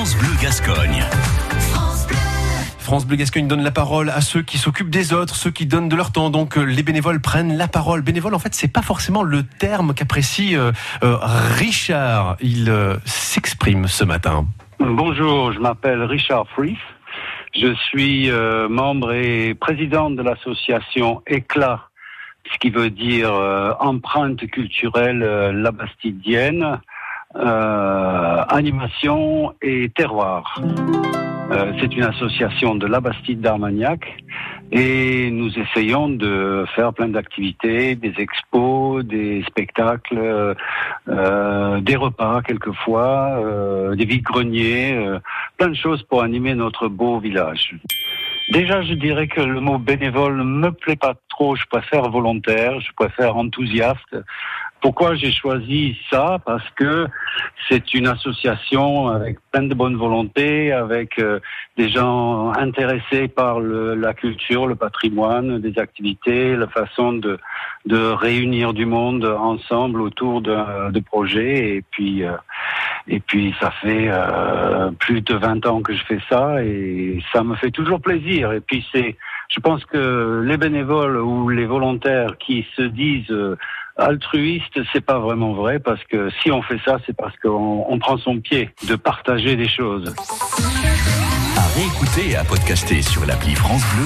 France Bleu Gascogne. France Bleu Gascogne donne la parole à ceux qui s'occupent des autres, ceux qui donnent de leur temps. Donc euh, les bénévoles prennent la parole. Bénévole, en fait, c'est pas forcément le terme qu'apprécie euh, euh, Richard. Il euh, s'exprime ce matin. Bonjour, je m'appelle Richard Frief. Je suis euh, membre et président de l'association Éclat, ce qui veut dire euh, empreinte culturelle euh, labastidienne, euh, animation et terroir. Euh, c'est une association de Labastide d'Armagnac et nous essayons de faire plein d'activités, des expos, des spectacles, euh, euh, des repas quelquefois, euh, des vides-greniers, euh, plein de choses pour animer notre beau village. Déjà, je dirais que le mot bénévole me plaît pas trop. Je préfère volontaire, je préfère enthousiaste. Pourquoi j'ai choisi ça? Parce que c'est une association avec plein de bonne volonté, avec euh, des gens intéressés par la culture, le patrimoine, des activités, la façon de, de réunir du monde ensemble autour de, de projets. Et puis, euh, et puis ça fait euh, plus de 20 ans que je fais ça et ça me fait toujours plaisir. Et puis c'est, je pense que les bénévoles ou les volontaires qui se disent euh, altruistes, c'est pas vraiment vrai parce que si on fait ça, c'est parce qu'on on prend son pied de partager des choses. À réécouter et à podcaster sur l'appli France Bleu